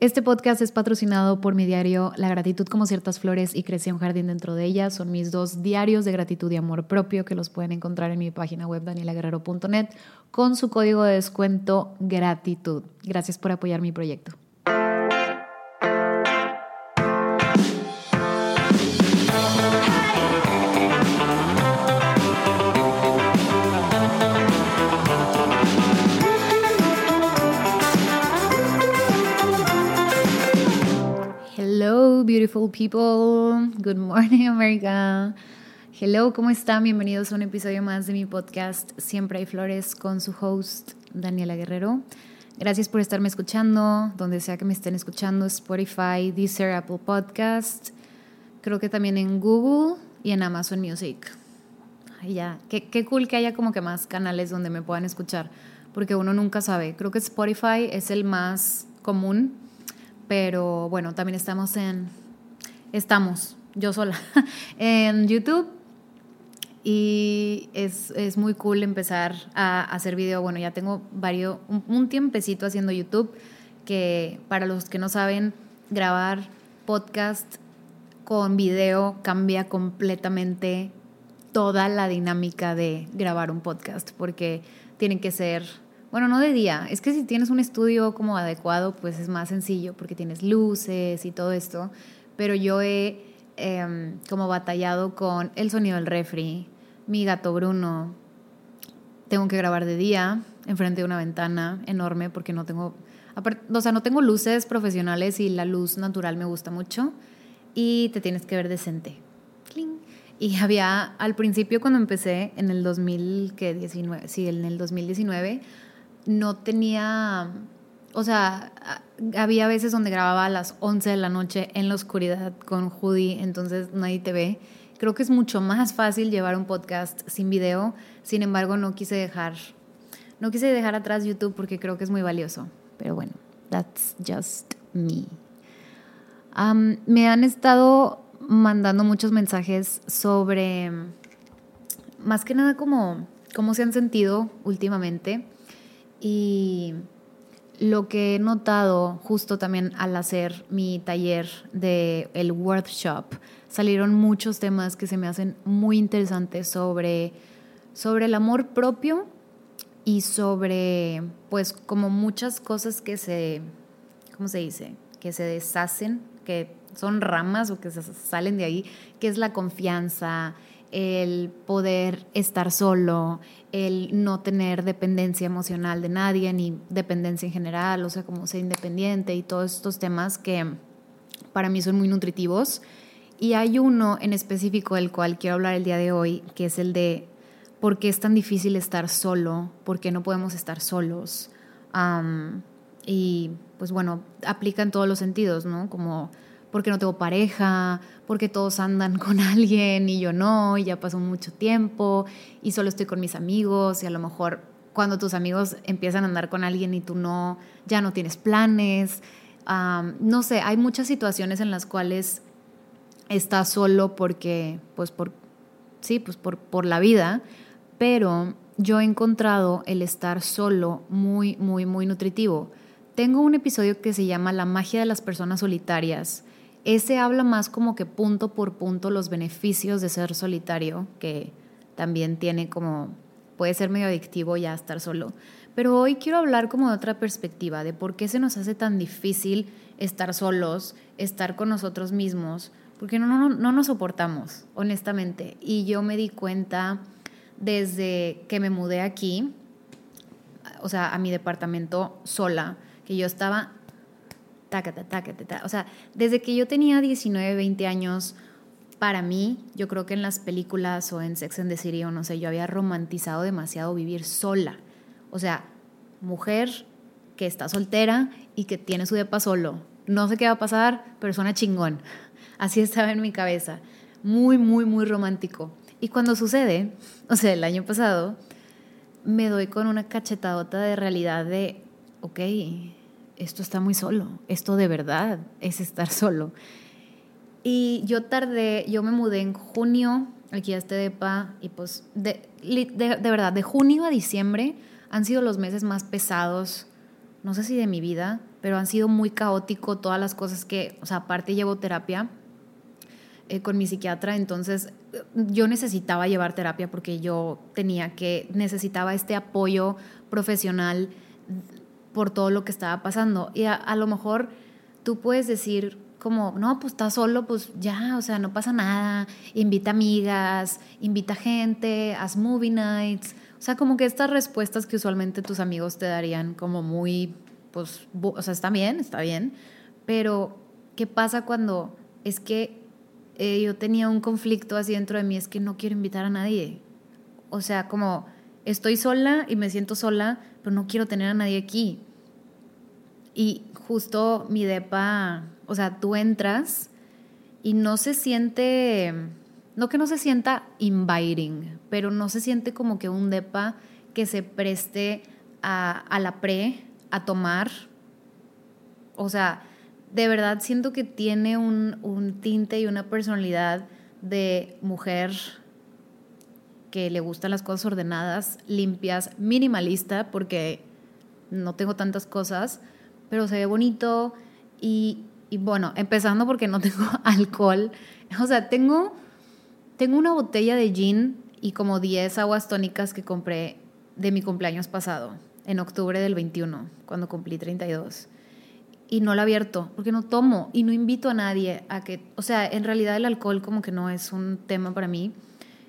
Este podcast es patrocinado por mi diario La gratitud como ciertas flores y crecí un jardín dentro de ellas. Son mis dos diarios de gratitud y amor propio que los pueden encontrar en mi página web danielaguerrero.net con su código de descuento gratitud. Gracias por apoyar mi proyecto. Beautiful people. Good morning, America. Hello, ¿cómo están? Bienvenidos a un episodio más de mi podcast Siempre hay flores con su host Daniela Guerrero. Gracias por estarme escuchando, donde sea que me estén escuchando, Spotify, Deezer, Apple Podcast, creo que también en Google y en Amazon Music. Ya, qué, qué cool que haya como que más canales donde me puedan escuchar, porque uno nunca sabe. Creo que Spotify es el más común, pero bueno, también estamos en estamos, yo sola, en YouTube. Y es, es, muy cool empezar a hacer video. Bueno, ya tengo varios, un, tiempecito haciendo YouTube, que para los que no saben, grabar podcast con video cambia completamente toda la dinámica de grabar un podcast, porque tienen que ser, bueno, no de día, es que si tienes un estudio como adecuado, pues es más sencillo, porque tienes luces y todo esto, pero yo he em, como batallado con el sonido del refri, mi gato Bruno. Tengo que grabar de día, enfrente de una ventana enorme, porque no tengo, o sea, no tengo luces profesionales y la luz natural me gusta mucho. Y te tienes que ver decente. Y había, al principio cuando empecé, en el 2019, sí, en el 2019, no tenía o sea, había veces donde grababa a las 11 de la noche en la oscuridad con Judy, entonces nadie te ve. Creo que es mucho más fácil llevar un podcast sin video, sin embargo no quise dejar, no quise dejar atrás YouTube porque creo que es muy valioso. Pero bueno, that's just me. me han estado mandando muchos mensajes sobre, más que nada como cómo se han sentido últimamente y lo que he notado justo también al hacer mi taller de el workshop, salieron muchos temas que se me hacen muy interesantes sobre, sobre el amor propio y sobre, pues, como muchas cosas que se, ¿cómo se dice? Que se deshacen, que son ramas o que salen de ahí, que es la confianza, el poder estar solo, el no tener dependencia emocional de nadie, ni dependencia en general, o sea, como ser independiente y todos estos temas que para mí son muy nutritivos. Y hay uno en específico del cual quiero hablar el día de hoy, que es el de por qué es tan difícil estar solo, por qué no podemos estar solos. y pues bueno, aplica en todos los sentidos, ¿no? Como porque no tengo pareja, porque todos andan con alguien y yo no, y ya pasó mucho tiempo y solo estoy con mis amigos y a lo mejor cuando tus amigos empiezan a andar con alguien y tú no, ya no tienes planes. no sé, hay muchas situaciones en las cuales estás solo porque, pues por, sí, pues por, por la vida, pero yo he encontrado el estar solo muy, muy, muy nutritivo. Tengo un episodio que se llama La magia de las personas solitarias ese habla más como que punto por punto los beneficios de ser solitario, que también tiene como, puede ser medio adictivo ya estar solo. Pero hoy quiero hablar como de otra perspectiva, de por qué se nos hace tan difícil estar solos, estar con nosotros mismos, porque no, no, no nos soportamos, honestamente. Y yo me di cuenta desde que me mudé aquí, o sea, a mi departamento sola, que yo estaba o sea, desde que yo tenía 19, 20 años, para mí, yo creo que en las películas o en Sex and the City o no sé, yo había romantizado demasiado vivir sola. O sea, mujer que está soltera y que tiene su depa solo. No sé qué va a pasar, pero suena chingón. Así estaba en mi cabeza. Muy, muy, muy romántico. Y cuando sucede, o sea, el año pasado, me doy con una cachetadota de realidad de, ok, esto está muy solo, esto de verdad es estar solo. Y yo tardé, yo me mudé en junio aquí a este depa y pues de, de, verdad, de junio a diciembre han sido los meses más pesados, no sé si de mi vida, pero han sido muy caótico todas las cosas que, o sea, aparte llevo terapia eh, con mi psiquiatra, entonces yo necesitaba llevar terapia porque yo tenía que, necesitaba este apoyo profesional por todo lo que estaba pasando. Y a, lo mejor tú puedes decir como, no, pues estás solo, pues ya, o sea, no pasa nada, invita amigas, invita gente, haz movie nights, o sea, como que estas respuestas que usualmente tus amigos te darían como muy, pues, o sea, está bien, está bien, pero ¿qué pasa cuando es que eh, yo tenía un conflicto así dentro de mí, es que no quiero invitar a nadie? O sea, como estoy sola y me siento sola, pero no quiero tener a nadie aquí. Y justo mi depa, o sea, tú entras y no se siente, no que no se sienta inviting, pero no se siente como que un depa que se preste a, la pre, a tomar. O sea, de verdad siento que tiene un tinte y una personalidad de mujer que le gustan las cosas ordenadas, limpias, minimalista, porque no tengo tantas cosas, pero se ve bonito y, bueno, empezando porque no tengo alcohol. O sea, tengo, tengo una botella de gin y como 10 aguas tónicas que compré de mi cumpleaños pasado, en octubre del 21, cuando cumplí 32. Y no la abierto, porque no tomo y no invito a nadie a que, o sea, en realidad el alcohol como que no es un tema para mí.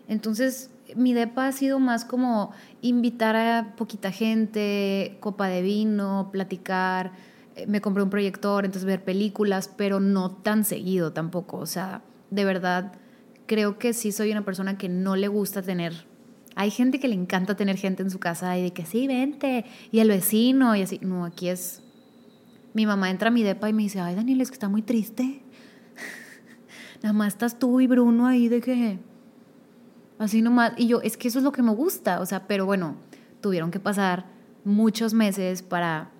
Entonces, mi depa ha sido más como invitar a poquita gente, copa de vino, platicar, eh, me compré un proyector, entonces ver películas, pero no tan seguido tampoco. O sea, de verdad, creo que sí soy una persona que no le gusta tener. Hay gente que le encanta tener gente en su casa y de que sí, vente, y el vecino, y así. No, aquí es. Mi mamá entra a mi depa y me dice, ay, Daniel, es que está muy triste. Nada más estás tú y Bruno ahí de que. Así nomás. Y yo, es que eso es lo que me gusta. O sea, pero bueno, tuvieron que pasar muchos meses para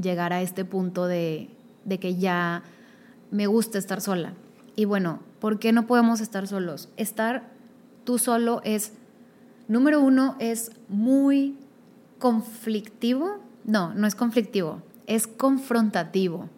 llegar a este punto de, que ya me gusta estar sola. Y bueno, ¿por qué no podemos estar solos? Estar tú solo es, número uno, es muy conflictivo. No, no es conflictivo, es confrontativo.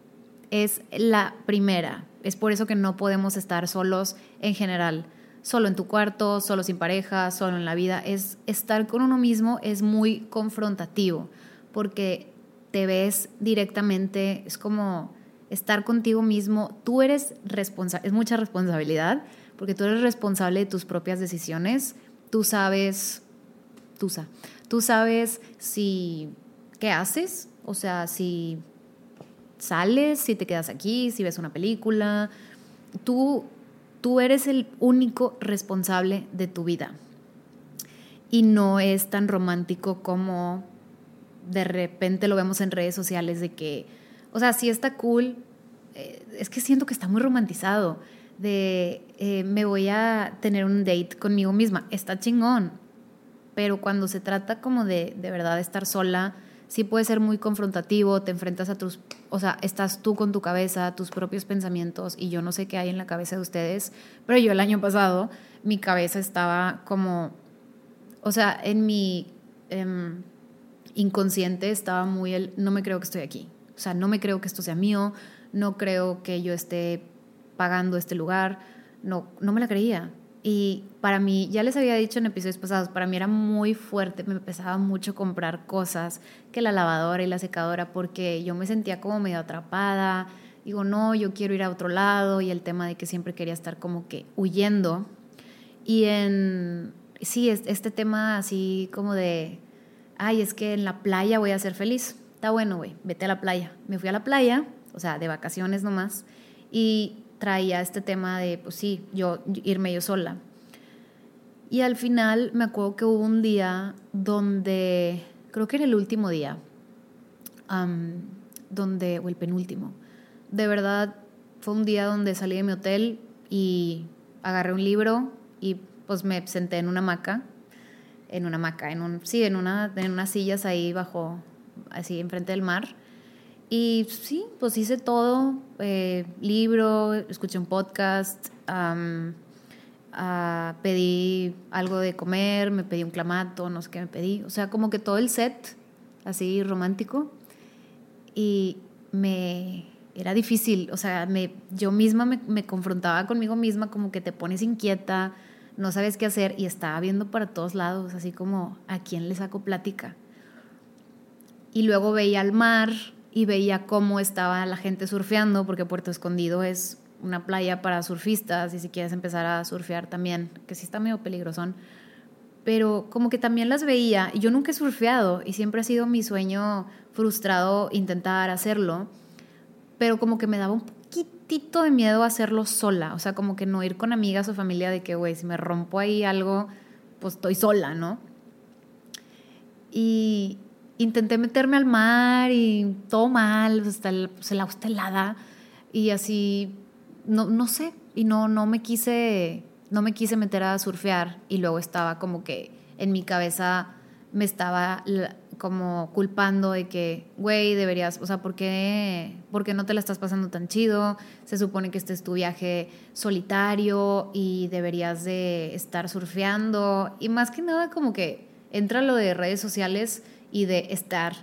Es la primera. Es por eso que no podemos estar solos en general. Solo en tu cuarto, solo sin pareja, solo en la vida. Es estar con uno mismo es muy confrontativo porque te ves directamente, es como estar contigo mismo, tú eres responsable, es mucha responsabilidad, porque tú eres responsable de tus propias decisiones, tú sabes, tú, tú sabes si, ¿qué haces? O sea, si sales, si te quedas aquí, si ves una película, tú, tú eres el único responsable de tu vida. Y no es tan romántico como de repente lo vemos en redes sociales de que, o sea, sí está cool, eh, es que siento que está muy romantizado, de eh, me voy a tener un date conmigo misma, está chingón, pero cuando se trata como de de verdad estar sola, sí puede ser muy confrontativo, te enfrentas a tus, o sea, estás tú con tu cabeza, tus propios pensamientos, y yo no sé qué hay en la cabeza de ustedes, pero yo el año pasado mi cabeza estaba como, o sea, en mi... Em, inconsciente estaba muy el, no me creo que estoy aquí. O sea, no me creo que esto sea mío, no creo que yo esté pagando este lugar, no, no me la creía. Y para mí, ya les había dicho en episodios pasados, para mí era muy fuerte, me pesaba mucho comprar cosas, que la lavadora y la secadora, porque yo me sentía como medio atrapada. Digo, no, yo quiero ir a otro lado y el tema de que siempre quería estar como que huyendo. Y en, sí, este tema así como de ay, es que en la playa voy a ser feliz. Está bueno, güey, vete a la playa. Me fui a la playa, o sea, de vacaciones nomás, y traía este tema de, pues sí, yo irme yo sola. Y al final me acuerdo que hubo un día donde, creo que era el último día, donde, o el penúltimo, de verdad fue un día donde salí de mi hotel y agarré un libro y pues me senté en una hamaca en una hamaca, en un, sí, en, una, en unas sillas ahí bajo, así enfrente del mar. Y sí, pues hice todo, eh, libro, escuché un podcast, ah, pedí algo de comer, me pedí un clamato, no sé qué me pedí, o sea, como que todo el set, así romántico. Y me era difícil, o sea, me, yo misma me, me, confrontaba conmigo misma como que te pones inquieta, no sabes qué hacer y estaba viendo para todos lados, así como a quién le saco plática. Y luego veía al mar y veía cómo estaba la gente surfeando, porque Puerto Escondido es una playa para surfistas y si quieres empezar a surfear también, que sí está medio peligrosón. Pero como que también las veía y yo nunca he surfeado y siempre ha sido mi sueño frustrado intentar hacerlo pero como que me daba un poquitito de miedo hacerlo sola, o sea, como que no ir con amigas o familia de que, güey, si me rompo ahí algo, pues estoy sola, ¿no? Y intenté meterme al mar y todo mal, hasta el, pues el y así, no, no sé, y no, no me quise, no me quise meter a surfear y luego estaba como que en mi cabeza me estaba como culpando de que, güey, deberías, o sea, ¿por qué, ¿por qué no te la estás pasando tan chido? Se supone que este es tu viaje solitario y deberías de estar surfeando. Y más que nada como que entra lo de redes sociales y de estar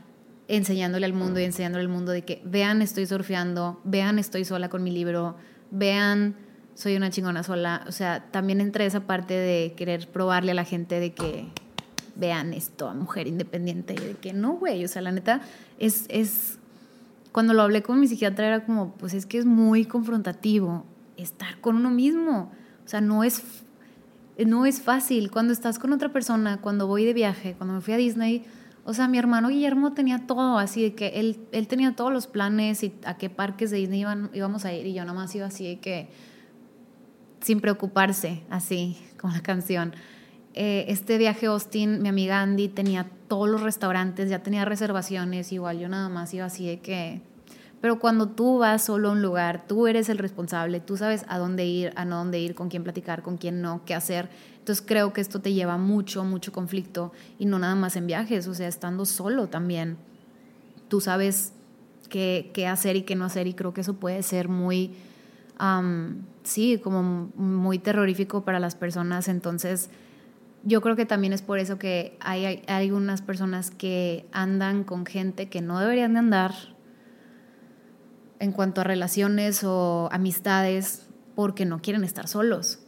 enseñándole al mundo y enseñándole al mundo de que vean estoy surfeando, vean estoy sola con mi libro, vean soy una chingona sola. O sea, también entra esa parte de querer probarle a la gente de que vean esto a mujer independiente. Y de que no, güey, o sea, la neta, es, es, cuando lo hablé con mi psiquiatra era como, pues es que es muy confrontativo estar con uno mismo. O sea, no es, no es fácil. Cuando estás con otra persona, cuando voy de viaje, cuando me fui a Disney, o sea, mi hermano Guillermo tenía todo así, de que él, él tenía todos los planes y a qué parques de Disney iban, íbamos a ir y yo nada más iba así de que sin preocuparse, así como la canción. Eh, este viaje a Austin, mi amiga Andy tenía todos los restaurantes, ya tenía reservaciones, igual yo nada más iba así de que... Pero cuando tú vas solo a un lugar, tú eres el responsable, tú sabes a dónde ir, a no dónde ir, con quién platicar, con quién no, qué hacer. Entonces creo que esto te lleva mucho, mucho conflicto y no nada más en viajes, o sea, estando solo también. Tú sabes qué, qué hacer y qué no hacer y creo que eso puede ser muy, sí, como muy terrorífico para las personas. Entonces yo creo que también es por eso que hay, hay, algunas personas que andan con gente que no deberían de andar en cuanto a relaciones o amistades porque no quieren estar solos.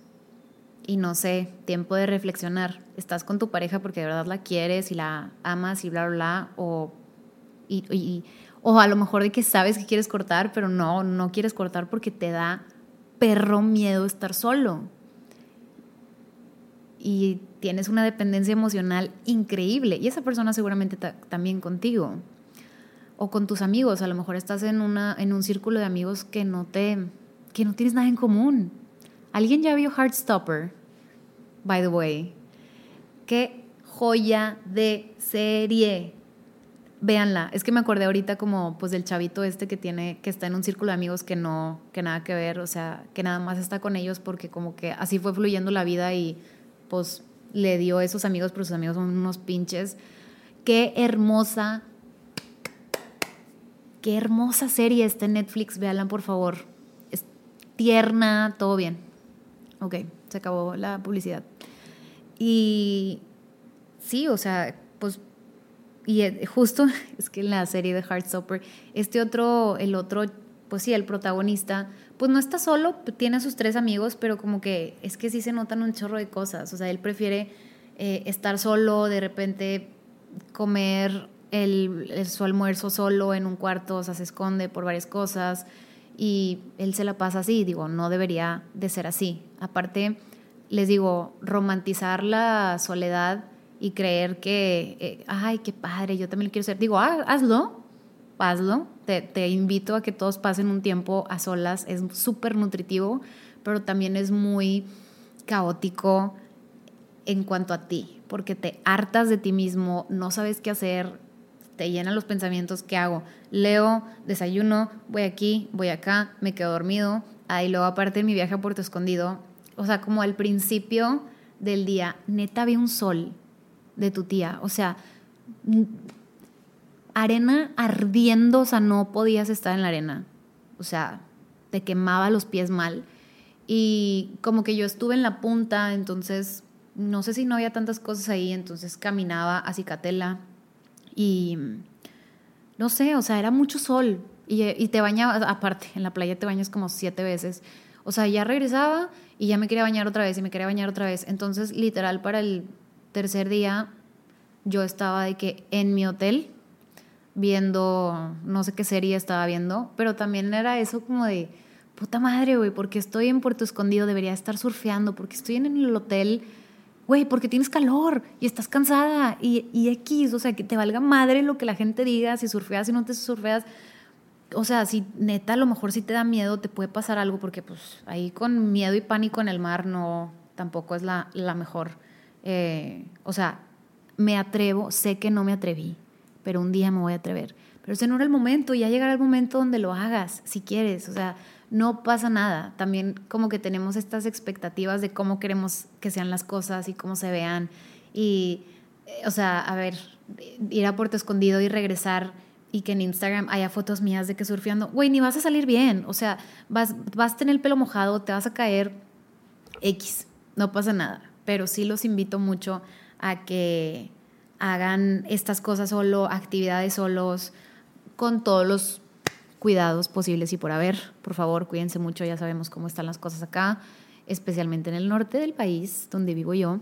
Y no sé, tiempo de reflexionar. Estás con tu pareja porque de verdad la quieres y la amas y bla, bla, bla. O, y, o a lo mejor de que sabes que quieres cortar, pero no, no quieres cortar porque te da perro miedo estar solo y tienes una dependencia emocional increíble y esa persona seguramente también contigo o con tus amigos, a lo mejor estás en una en un círculo de amigos que no te que no tienes nada en común. ¿Alguien ya vio Heartstopper? By the way, qué joya de serie. Véanla, es que me acordé ahorita como pues del chavito este que tiene que está en un círculo de amigos que no que nada que ver, o sea, que nada más está con ellos porque como que así fue fluyendo la vida y pues le dio esos amigos, pero sus amigos son unos pinches. Qué hermosa, qué hermosa serie está en Netflix, véanla por favor. Es tierna, todo bien. Ok, se acabó la publicidad. Y sí, o sea, pues, y eh, justo es que en la serie de Heartstopper, este otro, el otro, pues sí, el protagonista, pues no está solo, tiene a sus tres amigos, pero como que es que sí se notan un chorro de cosas. O sea, él prefiere eh, estar solo, de repente comer el, su almuerzo solo en un cuarto, o sea, se esconde por varias cosas y él se la pasa así. Digo, no debería de ser así. Aparte, les digo, romantizar la soledad y creer que, eh, ay, qué padre, yo también lo quiero ser. Digo, ah, hazlo, hazlo. Te, te, invito a que todos pasen un tiempo a solas. Es súper nutritivo, pero también es muy caótico en cuanto a ti, porque te hartas de ti mismo, no sabes qué hacer, te llenan los pensamientos, ¿qué hago? Leo, desayuno, voy aquí, voy acá, me quedo dormido, ahí luego aparte mi viaje a Puerto Escondido, o sea, como al principio del día, neta vi un sol de tu tía, o sea, arena ardiendo, o sea, no podías estar en la arena. O sea, te quemaba los pies mal. Y como que yo estuve en la punta, entonces no sé si no había tantas cosas ahí, entonces caminaba a Cicatela y no sé, o sea, era mucho sol, Y, y te bañabas, aparte, en la playa te bañas como siete veces. O sea, ya regresaba y ya me quería bañar otra vez y me quería bañar otra vez. Entonces, literal, para el tercer día, yo estaba de que en mi hotel viendo, no sé qué serie estaba viendo, pero también era eso como de, puta madre, güey, porque estoy en Puerto Escondido, debería estar surfeando, porque estoy en el hotel, güey, porque tienes calor y estás cansada y, y X, o sea, que te valga madre lo que la gente diga, si surfeas, si no te surfeas. O sea, si neta a lo mejor si te da miedo, te puede pasar algo, porque pues ahí con miedo y pánico en el mar no, tampoco es la, la mejor. Eh, o sea, me atrevo, sé que no me atreví, pero un día me voy a atrever. Pero ese no era el momento, ya llegará el momento donde lo hagas, si quieres, o sea, no pasa nada. También como que tenemos estas expectativas de cómo queremos que sean las cosas y cómo se vean. Y, o sea, a ver, ir a Puerto Escondido y regresar y que en Instagram haya fotos mías de que surfeando, güey, ni vas a salir bien, o sea, vas, vas a tener el pelo mojado, te vas a caer X, no pasa nada, pero sí los invito mucho a que hagan estas cosas solo, actividades solos, con todos los cuidados posibles y por haber. Por favor, cuídense mucho, ya sabemos cómo están las cosas acá, especialmente en el norte del país, donde vivo yo.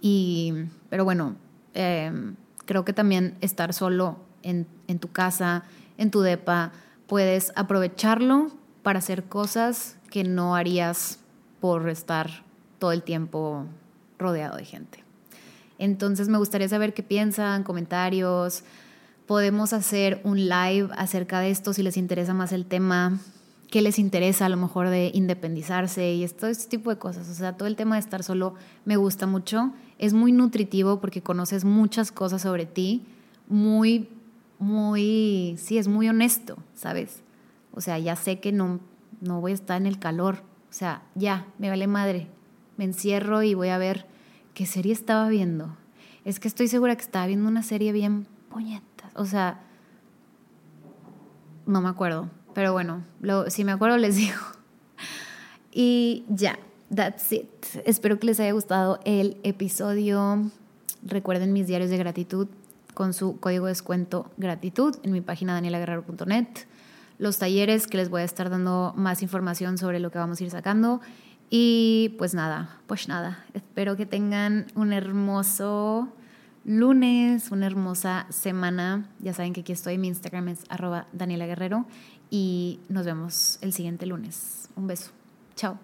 Y, pero bueno, em, creo que también estar solo en, en tu casa, en tu depa, puedes aprovecharlo para hacer cosas que no harías por estar todo el tiempo rodeado de gente. Entonces me gustaría saber qué piensan, comentarios. Podemos hacer un live acerca de esto si les interesa más el tema, qué les interesa a lo mejor de independizarse y todo este tipo de cosas. O sea, todo el tema de estar solo me gusta mucho. Es muy nutritivo porque conoces muchas cosas sobre ti, muy, muy, sí, es muy honesto, ¿sabes? O sea, ya sé que no, no voy a estar en el calor. O sea, ya, me vale madre. Me encierro y voy a ver ¿qué serie estaba viendo? Es que estoy segura que estaba viendo una serie bien puñetas. O sea, no me acuerdo. Pero bueno, si me acuerdo les digo. Y ya, that's it. Espero que les haya gustado el episodio. Recuerden mis diarios de gratitud con su código de descuento gratitud en mi página danielaguerrero.net. Los talleres que les voy a estar dando más información sobre lo que vamos a ir sacando y pues nada, pues nada, espero que tengan un hermoso lunes, una hermosa semana. Ya saben que aquí estoy, mi Instagram es arroba Daniela Guerrero y nos vemos el siguiente lunes. Un beso. Chao.